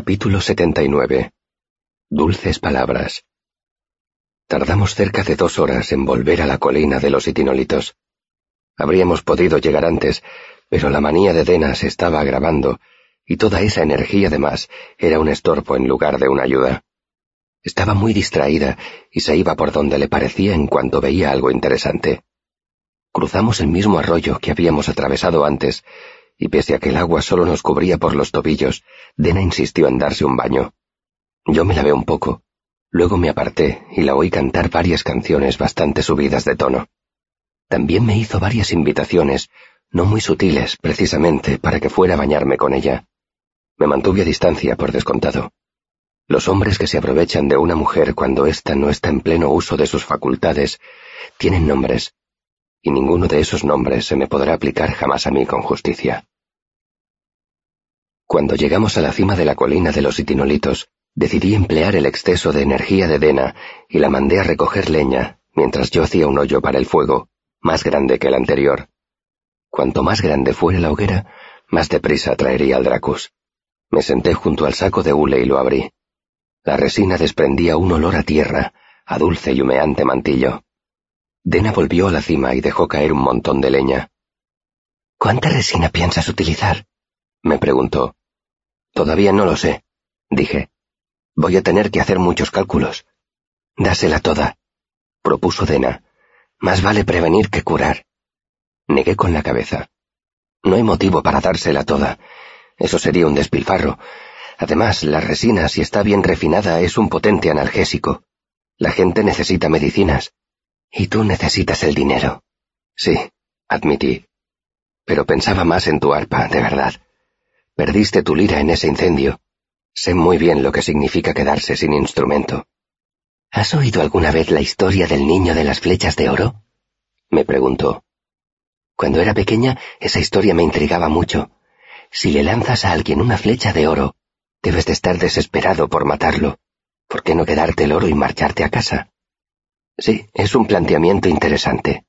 Capítulo 79. Dulces palabras. Tardamos cerca de dos horas en volver a la colina de los itinolitos. Habríamos podido llegar antes, pero la manía de Dena se estaba agravando, y toda esa energía de más era un estorbo en lugar de una ayuda. Estaba muy distraída y se iba por donde le parecía en cuanto veía algo interesante. Cruzamos el mismo arroyo que habíamos atravesado antes, y pese a que el agua solo nos cubría por los tobillos, Dena insistió en darse un baño. Yo me lavé un poco, luego me aparté y la oí cantar varias canciones bastante subidas de tono. También me hizo varias invitaciones, no muy sutiles, precisamente, para que fuera a bañarme con ella. Me mantuve a distancia, por descontado. Los hombres que se aprovechan de una mujer cuando ésta no está en pleno uso de sus facultades tienen nombres, y ninguno de esos nombres se me podrá aplicar jamás a mí con justicia. Cuando llegamos a la cima de la colina de los itinolitos, decidí emplear el exceso de energía de Dena y la mandé a recoger leña, mientras yo hacía un hoyo para el fuego, más grande que el anterior. Cuanto más grande fuera la hoguera, más deprisa traería al Dracus. Me senté junto al saco de hule y lo abrí. La resina desprendía un olor a tierra, a dulce y humeante mantillo. Dena volvió a la cima y dejó caer un montón de leña. ¿Cuánta resina piensas utilizar? me preguntó. Todavía no lo sé, dije. Voy a tener que hacer muchos cálculos. Dásela toda, propuso Dena. Más vale prevenir que curar. Negué con la cabeza. No hay motivo para dársela toda. Eso sería un despilfarro. Además, la resina, si está bien refinada, es un potente analgésico. La gente necesita medicinas. Y tú necesitas el dinero. Sí, admití. Pero pensaba más en tu arpa, de verdad. Perdiste tu lira en ese incendio. Sé muy bien lo que significa quedarse sin instrumento. ¿Has oído alguna vez la historia del niño de las flechas de oro? me preguntó. Cuando era pequeña, esa historia me intrigaba mucho. Si le lanzas a alguien una flecha de oro, debes de estar desesperado por matarlo. ¿Por qué no quedarte el oro y marcharte a casa? Sí, es un planteamiento interesante,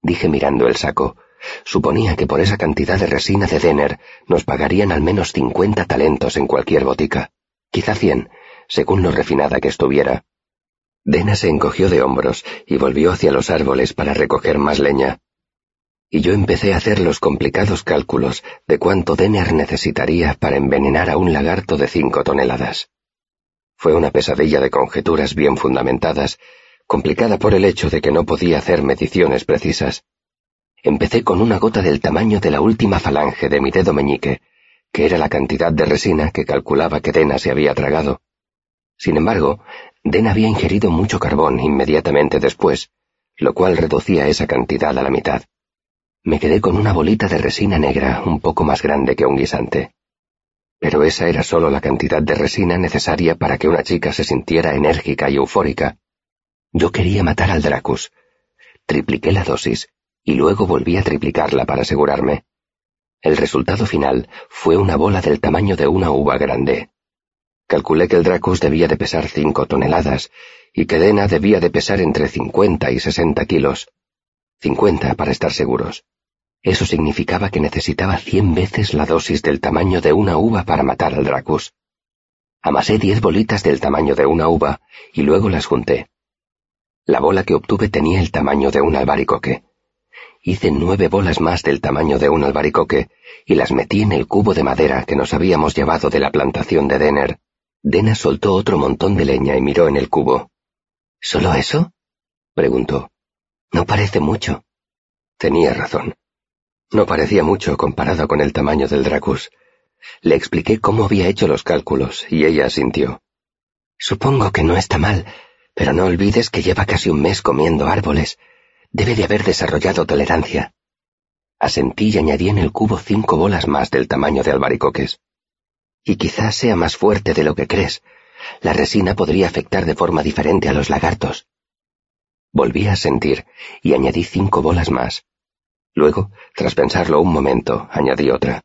dije mirando el saco. Suponía que por esa cantidad de resina de Denner nos pagarían al menos cincuenta talentos en cualquier botica, quizá cien, según lo refinada que estuviera. Dena se encogió de hombros y volvió hacia los árboles para recoger más leña. Y yo empecé a hacer los complicados cálculos de cuánto Denner necesitaría para envenenar a un lagarto de cinco toneladas. Fue una pesadilla de conjeturas bien fundamentadas complicada por el hecho de que no podía hacer mediciones precisas. Empecé con una gota del tamaño de la última falange de mi dedo meñique, que era la cantidad de resina que calculaba que Dena se había tragado. Sin embargo, Dena había ingerido mucho carbón inmediatamente después, lo cual reducía esa cantidad a la mitad. Me quedé con una bolita de resina negra un poco más grande que un guisante. Pero esa era solo la cantidad de resina necesaria para que una chica se sintiera enérgica y eufórica, yo quería matar al Dracus. Tripliqué la dosis y luego volví a triplicarla para asegurarme. El resultado final fue una bola del tamaño de una uva grande. Calculé que el Dracus debía de pesar cinco toneladas y que Dena debía de pesar entre cincuenta y sesenta kilos. Cincuenta para estar seguros. Eso significaba que necesitaba cien veces la dosis del tamaño de una uva para matar al Dracus. Amasé diez bolitas del tamaño de una uva y luego las junté. La bola que obtuve tenía el tamaño de un albaricoque. Hice nueve bolas más del tamaño de un albaricoque y las metí en el cubo de madera que nos habíamos llevado de la plantación de Denner. Dena soltó otro montón de leña y miró en el cubo. ¿Solo eso? preguntó. No parece mucho. Tenía razón. No parecía mucho comparado con el tamaño del Dracus. Le expliqué cómo había hecho los cálculos y ella asintió. Supongo que no está mal, pero no olvides que lleva casi un mes comiendo árboles. Debe de haber desarrollado tolerancia. Asentí y añadí en el cubo cinco bolas más del tamaño de albaricoques. Y quizás sea más fuerte de lo que crees. La resina podría afectar de forma diferente a los lagartos. Volví a sentir y añadí cinco bolas más. Luego, tras pensarlo un momento, añadí otra.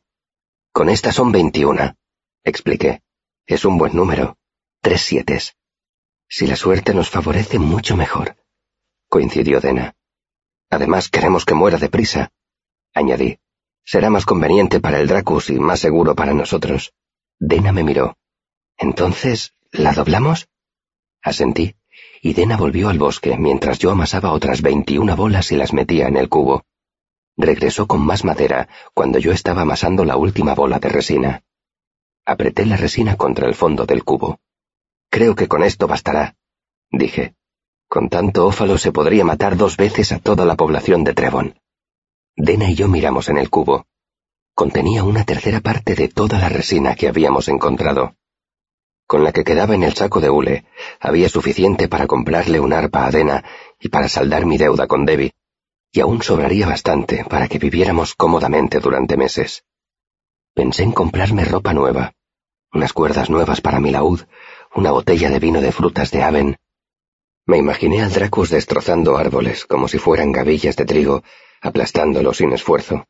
Con esta son veintiuna, expliqué. Es un buen número. Tres sietes. Si la suerte nos favorece, mucho mejor, coincidió Dena. Además, queremos que muera deprisa, añadí. Será más conveniente para el Dracus y más seguro para nosotros. Dena me miró. Entonces, ¿la doblamos? Asentí, y Dena volvió al bosque mientras yo amasaba otras veintiuna bolas y las metía en el cubo. Regresó con más madera cuando yo estaba amasando la última bola de resina. Apreté la resina contra el fondo del cubo. Creo que con esto bastará, dije. Con tanto ófalo se podría matar dos veces a toda la población de Trevon. Dena y yo miramos en el cubo. Contenía una tercera parte de toda la resina que habíamos encontrado. Con la que quedaba en el saco de hule, había suficiente para comprarle un arpa a Dena y para saldar mi deuda con Debbie, y aún sobraría bastante para que viviéramos cómodamente durante meses. Pensé en comprarme ropa nueva, unas cuerdas nuevas para mi laúd, una botella de vino de frutas de Aven. Me imaginé al Dracus destrozando árboles como si fueran gavillas de trigo, aplastándolo sin esfuerzo.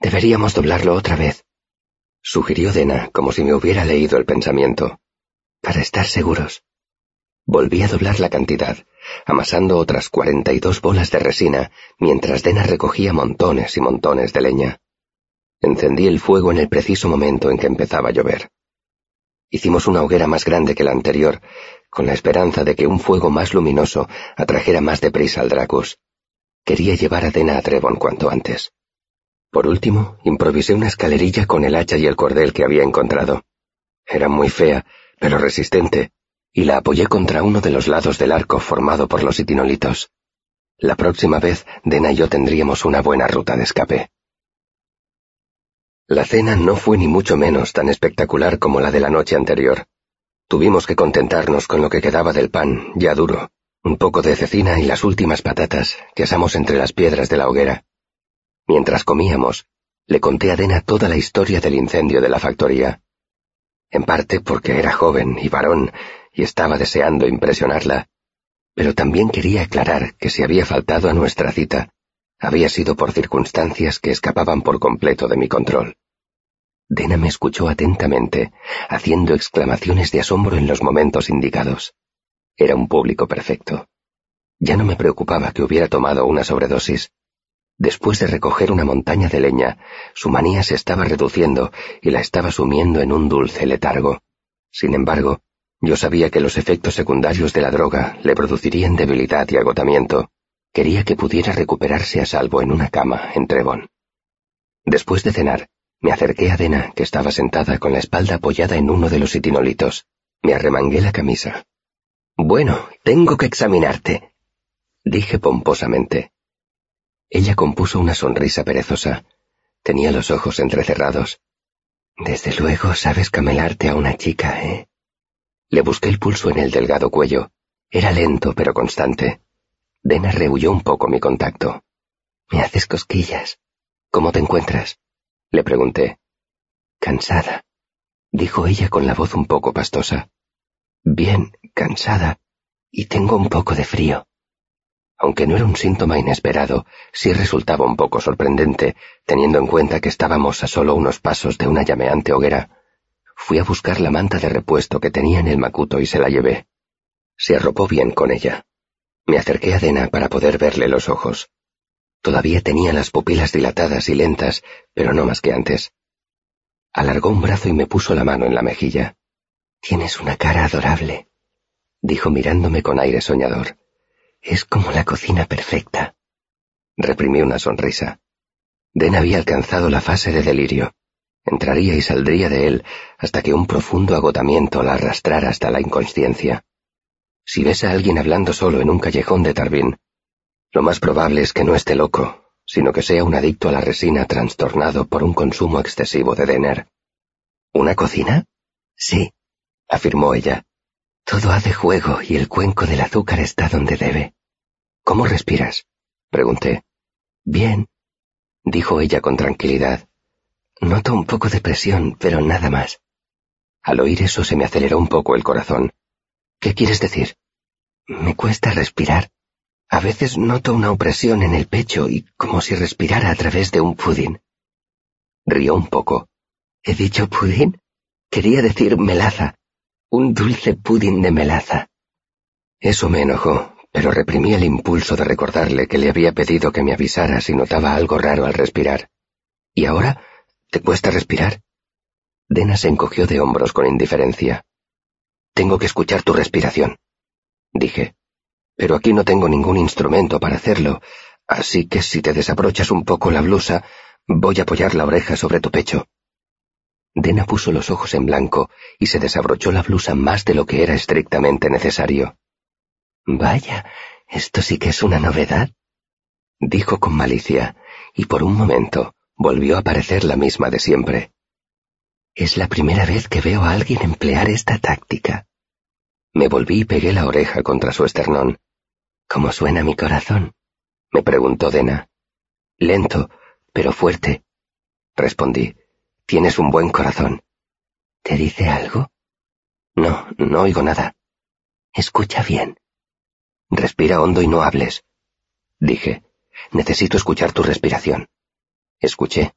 Deberíamos doblarlo otra vez, sugirió Dena como si me hubiera leído el pensamiento, para estar seguros. Volví a doblar la cantidad, amasando otras cuarenta y dos bolas de resina, mientras Dena recogía montones y montones de leña. Encendí el fuego en el preciso momento en que empezaba a llover. Hicimos una hoguera más grande que la anterior, con la esperanza de que un fuego más luminoso atrajera más deprisa al Dracus. Quería llevar a Dena a Trevon cuanto antes. Por último, improvisé una escalerilla con el hacha y el cordel que había encontrado. Era muy fea, pero resistente, y la apoyé contra uno de los lados del arco formado por los itinolitos. La próxima vez, Dena y yo tendríamos una buena ruta de escape. La cena no fue ni mucho menos tan espectacular como la de la noche anterior. Tuvimos que contentarnos con lo que quedaba del pan, ya duro, un poco de cecina y las últimas patatas que asamos entre las piedras de la hoguera. Mientras comíamos, le conté a Dena toda la historia del incendio de la factoría. En parte porque era joven y varón y estaba deseando impresionarla, pero también quería aclarar que si había faltado a nuestra cita, había sido por circunstancias que escapaban por completo de mi control. Dena me escuchó atentamente, haciendo exclamaciones de asombro en los momentos indicados. Era un público perfecto. Ya no me preocupaba que hubiera tomado una sobredosis. Después de recoger una montaña de leña, su manía se estaba reduciendo y la estaba sumiendo en un dulce letargo. Sin embargo, yo sabía que los efectos secundarios de la droga le producirían debilidad y agotamiento, Quería que pudiera recuperarse a salvo en una cama en Trevon. Después de cenar, me acerqué a Dena, que estaba sentada con la espalda apoyada en uno de los itinolitos. Me arremangué la camisa. Bueno, tengo que examinarte, dije pomposamente. Ella compuso una sonrisa perezosa. Tenía los ojos entrecerrados. Desde luego sabes camelarte a una chica, ¿eh? Le busqué el pulso en el delgado cuello. Era lento pero constante. Dena rehuyó un poco mi contacto. Me haces cosquillas. ¿Cómo te encuentras? Le pregunté. Cansada, dijo ella con la voz un poco pastosa. Bien, cansada, y tengo un poco de frío. Aunque no era un síntoma inesperado, sí resultaba un poco sorprendente, teniendo en cuenta que estábamos a solo unos pasos de una llameante hoguera. Fui a buscar la manta de repuesto que tenía en el macuto y se la llevé. Se arropó bien con ella. Me acerqué a Dena para poder verle los ojos. Todavía tenía las pupilas dilatadas y lentas, pero no más que antes. Alargó un brazo y me puso la mano en la mejilla. Tienes una cara adorable, dijo mirándome con aire soñador. Es como la cocina perfecta. Reprimí una sonrisa. Dena había alcanzado la fase de delirio. Entraría y saldría de él hasta que un profundo agotamiento la arrastrara hasta la inconsciencia. Si ves a alguien hablando solo en un callejón de Tarbín, lo más probable es que no esté loco, sino que sea un adicto a la resina trastornado por un consumo excesivo de Denner. ¿Una cocina? Sí, afirmó ella. Todo hace juego y el cuenco del azúcar está donde debe. ¿Cómo respiras? pregunté. Bien, dijo ella con tranquilidad. Noto un poco de presión, pero nada más. Al oír eso se me aceleró un poco el corazón. ¿Qué quieres decir? Me cuesta respirar. A veces noto una opresión en el pecho y como si respirara a través de un pudín. Rió un poco. ¿He dicho pudín? Quería decir melaza. Un dulce pudín de melaza. Eso me enojó, pero reprimí el impulso de recordarle que le había pedido que me avisara si notaba algo raro al respirar. ¿Y ahora? ¿Te cuesta respirar? Dena se encogió de hombros con indiferencia. Tengo que escuchar tu respiración, dije. Pero aquí no tengo ningún instrumento para hacerlo, así que si te desabrochas un poco la blusa, voy a apoyar la oreja sobre tu pecho. Dena puso los ojos en blanco y se desabrochó la blusa más de lo que era estrictamente necesario. Vaya, esto sí que es una novedad, dijo con malicia, y por un momento volvió a parecer la misma de siempre. Es la primera vez que veo a alguien emplear esta táctica. Me volví y pegué la oreja contra su esternón. ¿Cómo suena mi corazón? me preguntó Dena. Lento, pero fuerte. Respondí. Tienes un buen corazón. ¿Te dice algo? No, no oigo nada. Escucha bien. Respira hondo y no hables. Dije. Necesito escuchar tu respiración. Escuché.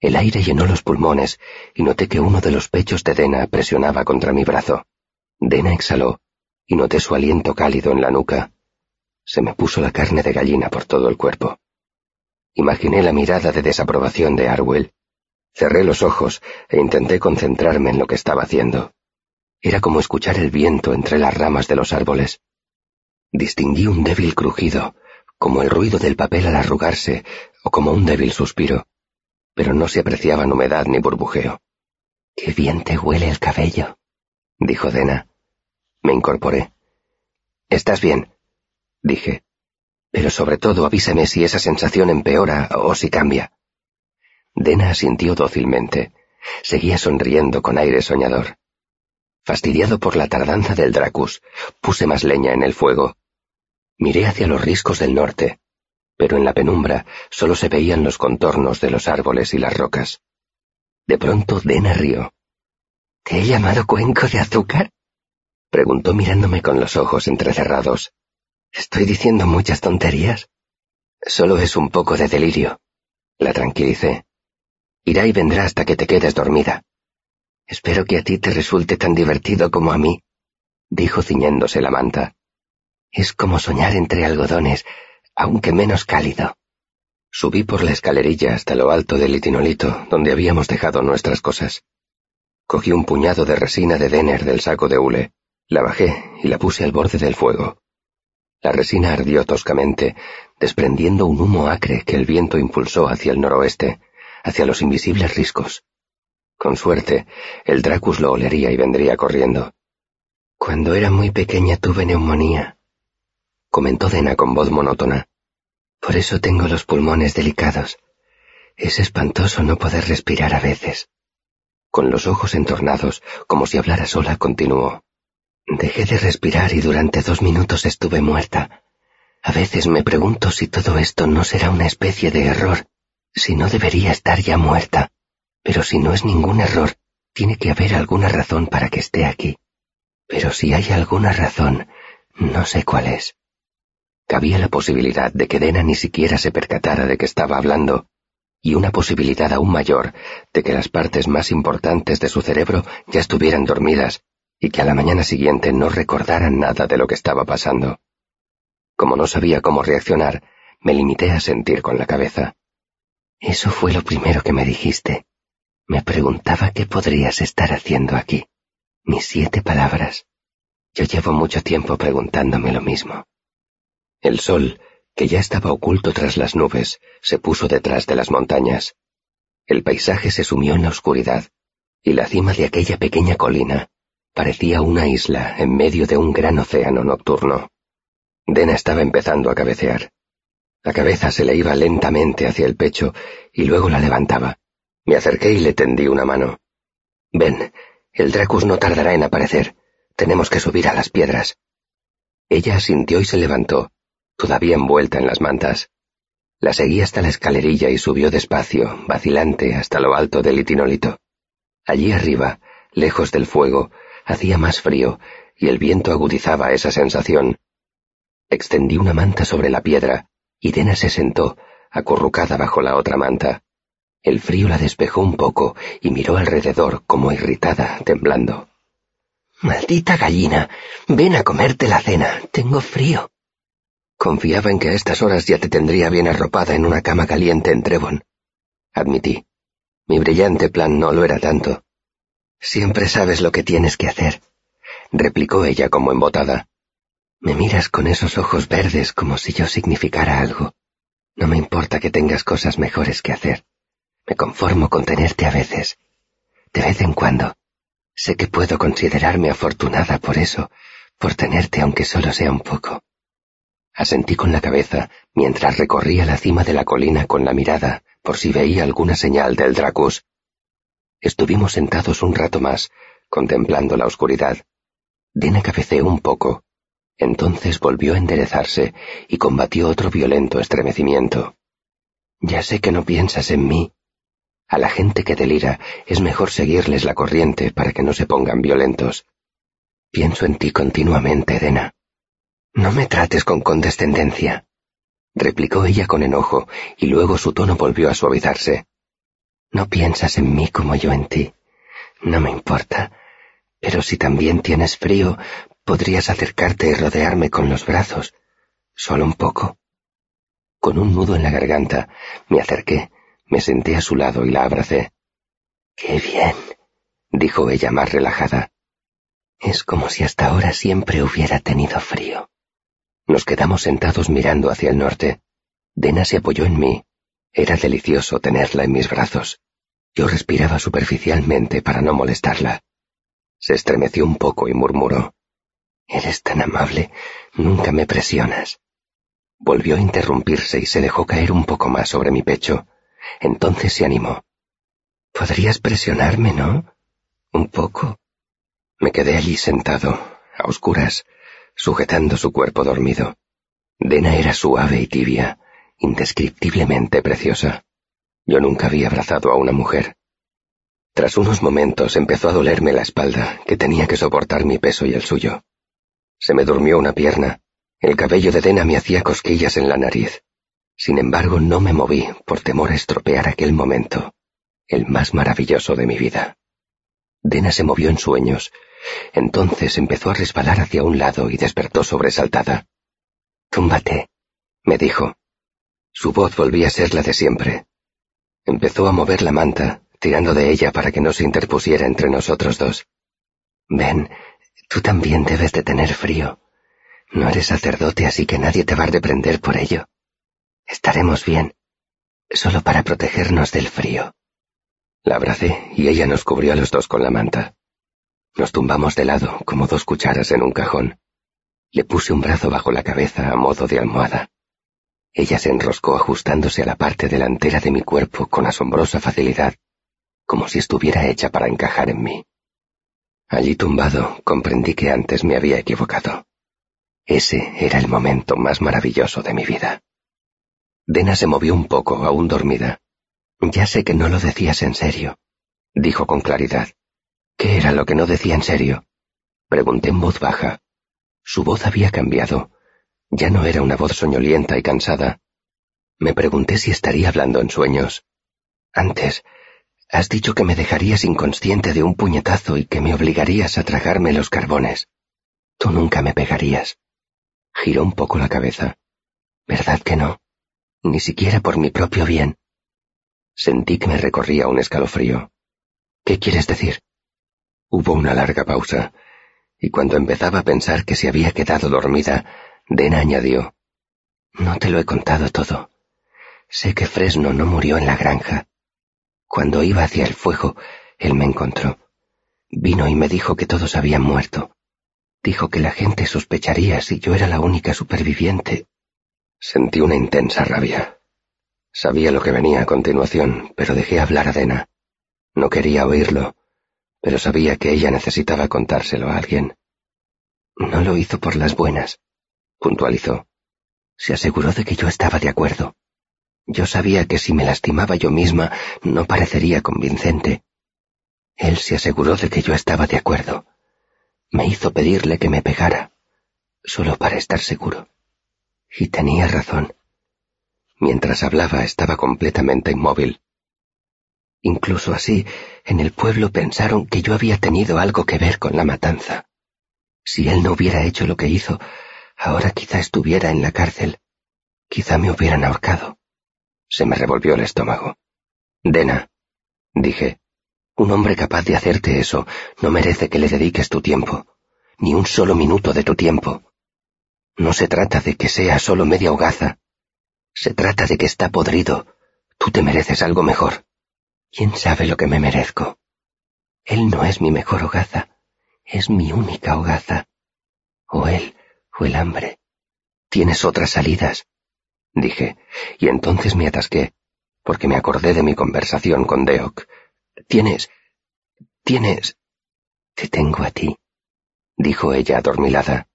El aire llenó los pulmones y noté que uno de los pechos de Dena presionaba contra mi brazo. Dena exhaló y noté su aliento cálido en la nuca. Se me puso la carne de gallina por todo el cuerpo. Imaginé la mirada de desaprobación de Arwell. Cerré los ojos e intenté concentrarme en lo que estaba haciendo. Era como escuchar el viento entre las ramas de los árboles. Distinguí un débil crujido, como el ruido del papel al arrugarse o como un débil suspiro pero no se apreciaban humedad ni burbujeo. Qué bien te huele el cabello, dijo Dena. Me incorporé. Estás bien, dije. Pero sobre todo avísame si esa sensación empeora o si cambia. Dena asintió dócilmente. Seguía sonriendo con aire soñador. Fastidiado por la tardanza del Dracus, puse más leña en el fuego. Miré hacia los riscos del norte, pero en la penumbra solo se veían los contornos de los árboles y las rocas. De pronto Dena rió. ¿Te he llamado cuenco de azúcar? preguntó mirándome con los ojos entrecerrados. ¿Estoy diciendo muchas tonterías? Solo es un poco de delirio. La tranquilicé. Irá y vendrá hasta que te quedes dormida. Espero que a ti te resulte tan divertido como a mí, dijo ciñéndose la manta. Es como soñar entre algodones aunque menos cálido. Subí por la escalerilla hasta lo alto del itinolito, donde habíamos dejado nuestras cosas. Cogí un puñado de resina de Denner del saco de hule, la bajé y la puse al borde del fuego. La resina ardió toscamente, desprendiendo un humo acre que el viento impulsó hacia el noroeste, hacia los invisibles riscos. Con suerte, el Dracus lo olería y vendría corriendo. Cuando era muy pequeña tuve neumonía, comentó Dena con voz monótona. Por eso tengo los pulmones delicados. Es espantoso no poder respirar a veces. Con los ojos entornados, como si hablara sola, continuó. Dejé de respirar y durante dos minutos estuve muerta. A veces me pregunto si todo esto no será una especie de error, si no debería estar ya muerta. Pero si no es ningún error, tiene que haber alguna razón para que esté aquí. Pero si hay alguna razón, no sé cuál es. Cabía la posibilidad de que Dena ni siquiera se percatara de que estaba hablando, y una posibilidad aún mayor de que las partes más importantes de su cerebro ya estuvieran dormidas y que a la mañana siguiente no recordaran nada de lo que estaba pasando. Como no sabía cómo reaccionar, me limité a sentir con la cabeza. Eso fue lo primero que me dijiste. Me preguntaba qué podrías estar haciendo aquí. Mis siete palabras. Yo llevo mucho tiempo preguntándome lo mismo. El sol, que ya estaba oculto tras las nubes, se puso detrás de las montañas. El paisaje se sumió en la oscuridad, y la cima de aquella pequeña colina parecía una isla en medio de un gran océano nocturno. Dena estaba empezando a cabecear. La cabeza se le iba lentamente hacia el pecho y luego la levantaba. Me acerqué y le tendí una mano. Ven, el Dracus no tardará en aparecer. Tenemos que subir a las piedras. Ella asintió y se levantó, todavía envuelta en las mantas. La seguí hasta la escalerilla y subió despacio, vacilante, hasta lo alto del itinolito. Allí arriba, lejos del fuego, hacía más frío, y el viento agudizaba esa sensación. Extendí una manta sobre la piedra, y Dena se sentó, acurrucada bajo la otra manta. El frío la despejó un poco y miró alrededor como irritada, temblando. Maldita gallina, ven a comerte la cena, tengo frío. Confiaba en que a estas horas ya te tendría bien arropada en una cama caliente en Trevon. Admití. Mi brillante plan no lo era tanto. Siempre sabes lo que tienes que hacer. replicó ella como embotada. Me miras con esos ojos verdes como si yo significara algo. No me importa que tengas cosas mejores que hacer. Me conformo con tenerte a veces. De vez en cuando. Sé que puedo considerarme afortunada por eso, por tenerte aunque solo sea un poco. Asentí con la cabeza mientras recorría la cima de la colina con la mirada por si veía alguna señal del Dracus. Estuvimos sentados un rato más, contemplando la oscuridad. Dina cabeceó un poco. Entonces volvió a enderezarse y combatió otro violento estremecimiento. Ya sé que no piensas en mí. A la gente que delira es mejor seguirles la corriente para que no se pongan violentos. Pienso en ti continuamente, Dena. No me trates con condescendencia, replicó ella con enojo, y luego su tono volvió a suavizarse. No piensas en mí como yo en ti. No me importa. Pero si también tienes frío, podrías acercarte y rodearme con los brazos. Solo un poco. Con un nudo en la garganta, me acerqué, me senté a su lado y la abracé. Qué bien, dijo ella más relajada. Es como si hasta ahora siempre hubiera tenido frío. Nos quedamos sentados mirando hacia el norte. Dena se apoyó en mí. Era delicioso tenerla en mis brazos. Yo respiraba superficialmente para no molestarla. Se estremeció un poco y murmuró. Eres tan amable, nunca me presionas. Volvió a interrumpirse y se dejó caer un poco más sobre mi pecho. Entonces se animó. Podrías presionarme, ¿no? Un poco. Me quedé allí sentado, a oscuras, sujetando su cuerpo dormido. Dena era suave y tibia, indescriptiblemente preciosa. Yo nunca había abrazado a una mujer. Tras unos momentos empezó a dolerme la espalda, que tenía que soportar mi peso y el suyo. Se me durmió una pierna. El cabello de Dena me hacía cosquillas en la nariz. Sin embargo, no me moví por temor a estropear aquel momento, el más maravilloso de mi vida. Dena se movió en sueños, entonces empezó a resbalar hacia un lado y despertó sobresaltada. Túmbate, me dijo. Su voz volvía a ser la de siempre. Empezó a mover la manta, tirando de ella para que no se interpusiera entre nosotros dos. Ven, tú también debes de tener frío. No eres sacerdote, así que nadie te va a reprender por ello. Estaremos bien, solo para protegernos del frío. La abracé y ella nos cubrió a los dos con la manta. Nos tumbamos de lado, como dos cucharas en un cajón. Le puse un brazo bajo la cabeza a modo de almohada. Ella se enroscó ajustándose a la parte delantera de mi cuerpo con asombrosa facilidad, como si estuviera hecha para encajar en mí. Allí tumbado comprendí que antes me había equivocado. Ese era el momento más maravilloso de mi vida. Dena se movió un poco, aún dormida. Ya sé que no lo decías en serio, dijo con claridad. ¿Qué era lo que no decía en serio? Pregunté en voz baja. Su voz había cambiado. Ya no era una voz soñolienta y cansada. Me pregunté si estaría hablando en sueños. Antes, has dicho que me dejarías inconsciente de un puñetazo y que me obligarías a tragarme los carbones. Tú nunca me pegarías. Giró un poco la cabeza. ¿Verdad que no? Ni siquiera por mi propio bien. Sentí que me recorría un escalofrío. ¿Qué quieres decir? Hubo una larga pausa, y cuando empezaba a pensar que se había quedado dormida, Dena añadió, No te lo he contado todo. Sé que Fresno no murió en la granja. Cuando iba hacia el fuego, él me encontró. Vino y me dijo que todos habían muerto. Dijo que la gente sospecharía si yo era la única superviviente. Sentí una intensa rabia. Sabía lo que venía a continuación, pero dejé hablar a Dena. No quería oírlo, pero sabía que ella necesitaba contárselo a alguien. No lo hizo por las buenas, puntualizó. Se aseguró de que yo estaba de acuerdo. Yo sabía que si me lastimaba yo misma no parecería convincente. Él se aseguró de que yo estaba de acuerdo. Me hizo pedirle que me pegara, solo para estar seguro. Y tenía razón. Mientras hablaba estaba completamente inmóvil. Incluso así, en el pueblo pensaron que yo había tenido algo que ver con la matanza. Si él no hubiera hecho lo que hizo, ahora quizá estuviera en la cárcel. Quizá me hubieran ahorcado. Se me revolvió el estómago. Dena, dije, un hombre capaz de hacerte eso no merece que le dediques tu tiempo. ni un solo minuto de tu tiempo. No se trata de que sea solo media hogaza. Se trata de que está podrido. Tú te mereces algo mejor. ¿Quién sabe lo que me merezco? Él no es mi mejor hogaza, es mi única hogaza. O él, o el hambre. Tienes otras salidas, dije, y entonces me atasqué, porque me acordé de mi conversación con Deok. Tienes... tienes... Te tengo a ti, dijo ella adormilada.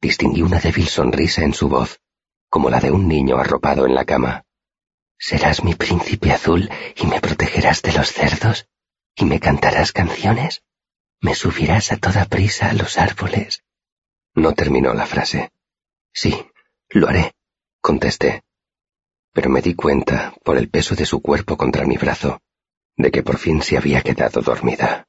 Distinguí una débil sonrisa en su voz, como la de un niño arropado en la cama. ¿Serás mi príncipe azul y me protegerás de los cerdos? ¿Y me cantarás canciones? ¿Me subirás a toda prisa a los árboles? No terminó la frase. Sí, lo haré, contesté. Pero me di cuenta, por el peso de su cuerpo contra mi brazo, de que por fin se había quedado dormida.